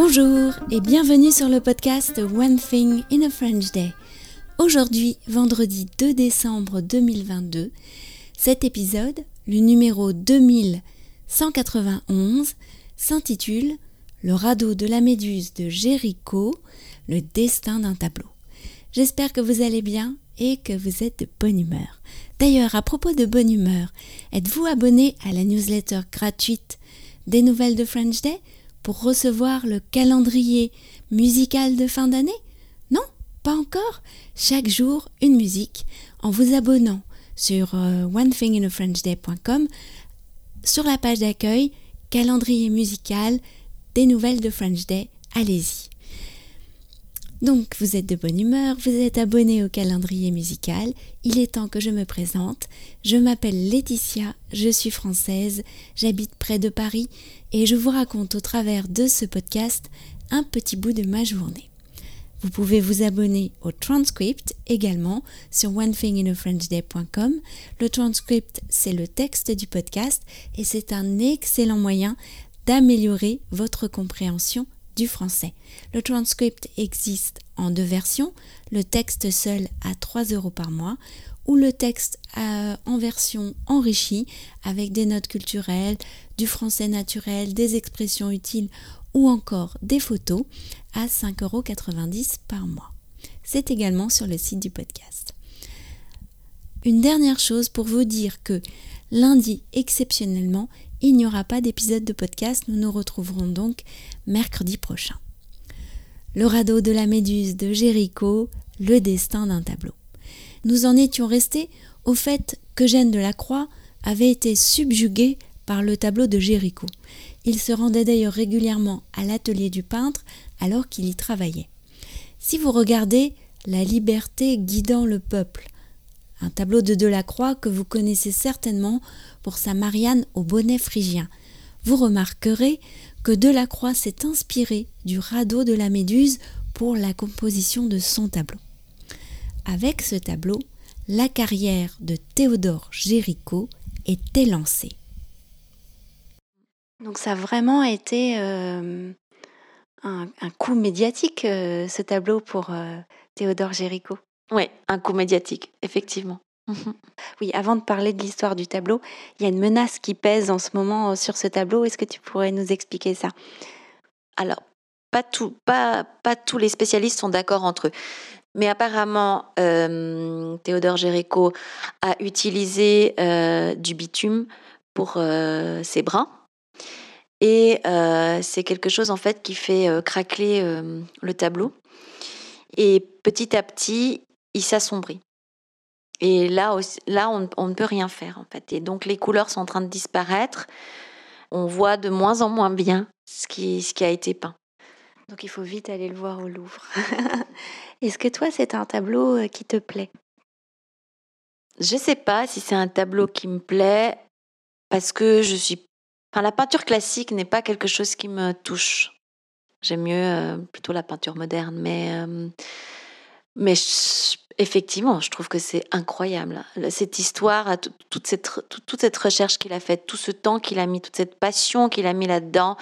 Bonjour et bienvenue sur le podcast One Thing in a French Day. Aujourd'hui, vendredi 2 décembre 2022, cet épisode, le numéro 2191, s'intitule Le radeau de la méduse de Jéricho, le destin d'un tableau. J'espère que vous allez bien et que vous êtes de bonne humeur. D'ailleurs, à propos de bonne humeur, êtes-vous abonné à la newsletter gratuite des nouvelles de French Day? Recevoir le calendrier musical de fin d'année? Non Pas encore Chaque jour, une musique en vous abonnant sur euh, onethinginafrenchday.com sur la page d'accueil calendrier musical des nouvelles de French Day. Allez-y. Donc vous êtes de bonne humeur, vous êtes abonné au calendrier musical, il est temps que je me présente. Je m'appelle Laetitia, je suis française, j'habite près de Paris et je vous raconte au travers de ce podcast un petit bout de ma journée. Vous pouvez vous abonner au transcript également sur onethinginafrenchday.com. Le transcript, c'est le texte du podcast et c'est un excellent moyen d'améliorer votre compréhension français. Le transcript existe en deux versions, le texte seul à 3 euros par mois ou le texte euh, en version enrichie avec des notes culturelles, du français naturel, des expressions utiles ou encore des photos à 5,90 euros par mois. C'est également sur le site du podcast. Une dernière chose pour vous dire que lundi, exceptionnellement, il n'y aura pas d'épisode de podcast, nous nous retrouverons donc mercredi prochain. Le radeau de la méduse de Jéricho, le destin d'un tableau. Nous en étions restés au fait qu'Eugène de la Croix avait été subjugué par le tableau de Jéricho. Il se rendait d'ailleurs régulièrement à l'atelier du peintre alors qu'il y travaillait. Si vous regardez La liberté guidant le peuple, un tableau de Delacroix que vous connaissez certainement pour sa Marianne au bonnet phrygien. Vous remarquerez que Delacroix s'est inspiré du radeau de la Méduse pour la composition de son tableau. Avec ce tableau, la carrière de Théodore Géricault était lancée. Donc ça a vraiment été euh, un, coup médiatique, euh, ce tableau pour euh, Théodore Géricault. Oui, un coup médiatique, effectivement. Mhm. Oui, avant de parler de l'histoire du tableau, il y a une menace qui pèse en ce moment euh, sur ce tableau. Est-ce que tu pourrais nous expliquer ça? Alors, pas, tout, pas, pas tous les spécialistes sont d'accord entre eux. Mais apparemment, euh, Théodore Géricault a utilisé euh, du bitume pour ses brins. Et c'est quelque chose en fait qui fait craquer le tableau. Et petit à petit, il s'assombrit. Et là, là on, ne peut rien faire en fait. Et donc les couleurs sont en train de disparaître. On voit de moins en moins bien ce qui, ce qui a été peint. Donc il faut vite aller le voir au Louvre. Est-ce que toi, c'est un tableau euh, qui te plaît? Je ne sais pas si c'est un tableau qui me plaît parce que je suis. Enfin, la peinture classique n'est pas quelque chose qui me touche. J'aime mieux euh, plutôt la peinture moderne, mais euh, mais effectivement, je trouve que c'est incroyable. Cette histoire, toute cette, toute cette recherche qu'il a faite, tout ce temps qu'il a mis, toute cette passion qu'il a mis là-dedans.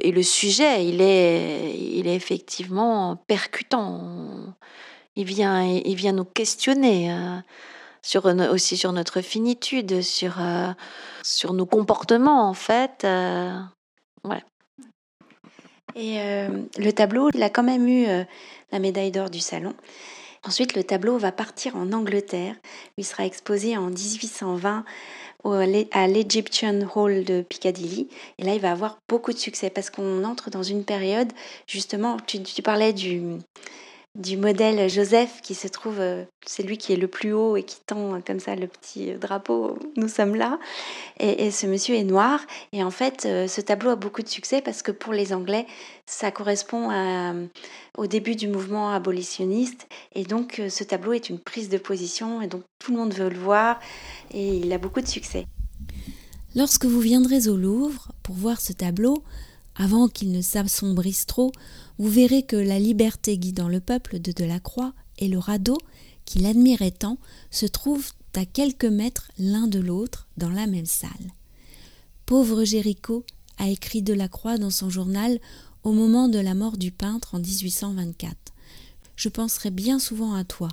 Et le sujet, il est, il est effectivement percutant. Il vient, il vient nous questionner. Euh, sur, aussi sur notre finitude, sur, euh, sur nos comportements en fait. Euh. Et le tableau, il a quand même eu la médaille d'or du salon. Ensuite, le tableau va partir en Angleterre, il sera exposé en 1820 à l'Egyptian Hall de Piccadilly. Et là, il va avoir beaucoup de succès parce qu'on entre dans une période, justement, tu, tu parlais du, du modèle Joseph qui se trouve, euh, c'est lui qui est le plus haut et qui tend euh, comme ça le petit drapeau, nous sommes là. Et, ce monsieur est noir. Et en fait, euh, ce tableau a beaucoup de succès parce que pour les Anglais, ça correspond au début du mouvement abolitionniste. Et donc, ce tableau est une prise de position et donc tout le monde veut le voir et il a beaucoup de succès. Lorsque vous viendrez au Louvre pour voir ce tableau, avant qu'il ne s'assombrisse trop, vous verrez que la liberté guidant le peuple de Delacroix et le radeau, qu'il admirait tant, se trouvent à quelques mètres l'un de l'autre dans la même salle. Pauvre Géricault, a écrit Delacroix dans son journal au moment de la mort du peintre en 1824. Je penserai bien souvent à toi.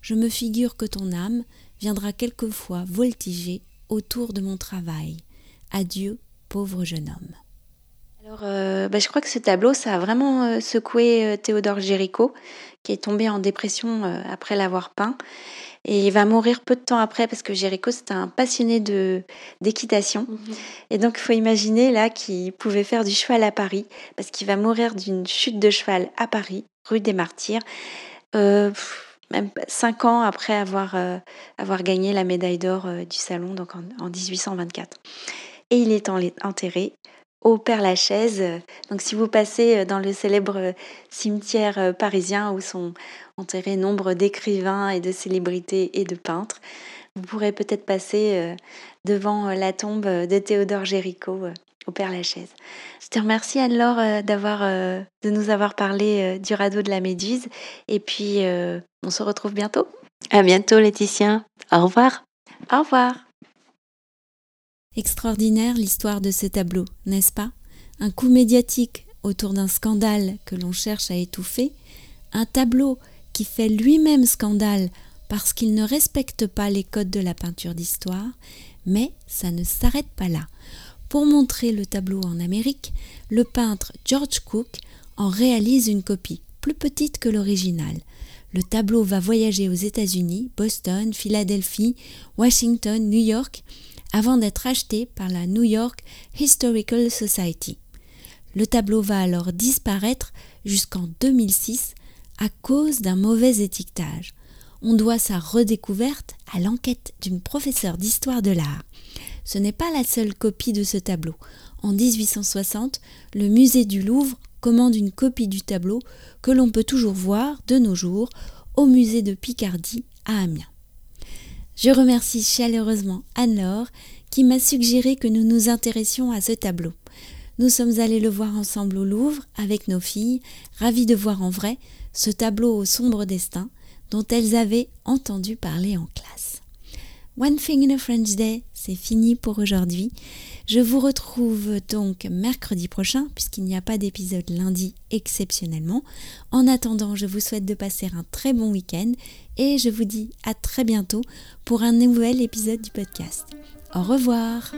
Je me figure que ton âme viendra quelquefois voltiger autour de mon travail. Adieu, pauvre jeune homme. Alors, euh, bah, je crois que ce tableau, ça a vraiment euh, secoué euh, Théodore Géricault, qui est tombé en dépression après l'avoir peint. Et il va mourir peu de temps après parce que Géricault, c'était un passionné de d'équitation. Mhm. Et donc, il faut imaginer là qu'il pouvait faire du cheval à Paris parce qu'il va mourir d'une chute de cheval à Paris, rue des Martyrs, même cinq ans après avoir, avoir gagné la médaille d'or du salon, donc en, en 1824. Et il est enterré au Père Lachaise. Donc si vous passez euh, dans le célèbre euh, cimetière euh, parisien où sont enterrés nombre d'écrivains et de célébrités et de peintres, vous pourrez peut-être passer devant la tombe de Théodore Géricault au Père Lachaise. Je te remercie Anne-Laure d'avoir de nous avoir parlé du radeau de la Méduse et puis on se retrouve bientôt. À bientôt Laetitia. Au revoir. Au revoir. Extraordinaire l'histoire de ce tableau, n'est-ce pas? Un coup médiatique autour d'un scandale que l'on cherche à étouffer, un tableau qui fait lui-même scandale parce qu'il ne respecte pas les codes de la peinture d'histoire, mais ça ne s'arrête pas là. Pour montrer le tableau en Amérique, le peintre George Cook en réalise une copie, plus petite que l'original. Le tableau va voyager aux États-Unis, Boston, Philadelphie, Washington, New York, avant d'être acheté par la New York Historical Society. Le tableau va alors disparaître jusqu'en 2006 à cause d'un mauvais étiquetage. On doit sa redécouverte à l'enquête d'une professeure d'histoire de l'art. Ce n'est pas la seule copie de ce tableau. En 1860, le musée du Louvre commande une copie du tableau que l'on peut toujours voir de nos jours au musée de Picardie à Amiens. Je remercie chaleureusement Anne-Laure qui m'a suggéré que nous nous intéressions à ce tableau. Nous sommes allés le voir ensemble au Louvre avec nos filles, ravis de voir en vrai ce tableau au sombre destin dont elles avaient entendu parler en classe. One Thing in a French Day, c'est fini pour aujourd'hui. Je vous retrouve donc mercredi prochain, puisqu'il n'y a pas d'épisode lundi exceptionnellement. En attendant, je vous souhaite de passer un très bon week-end et je vous dis à très bientôt pour un nouvel épisode du podcast. Au revoir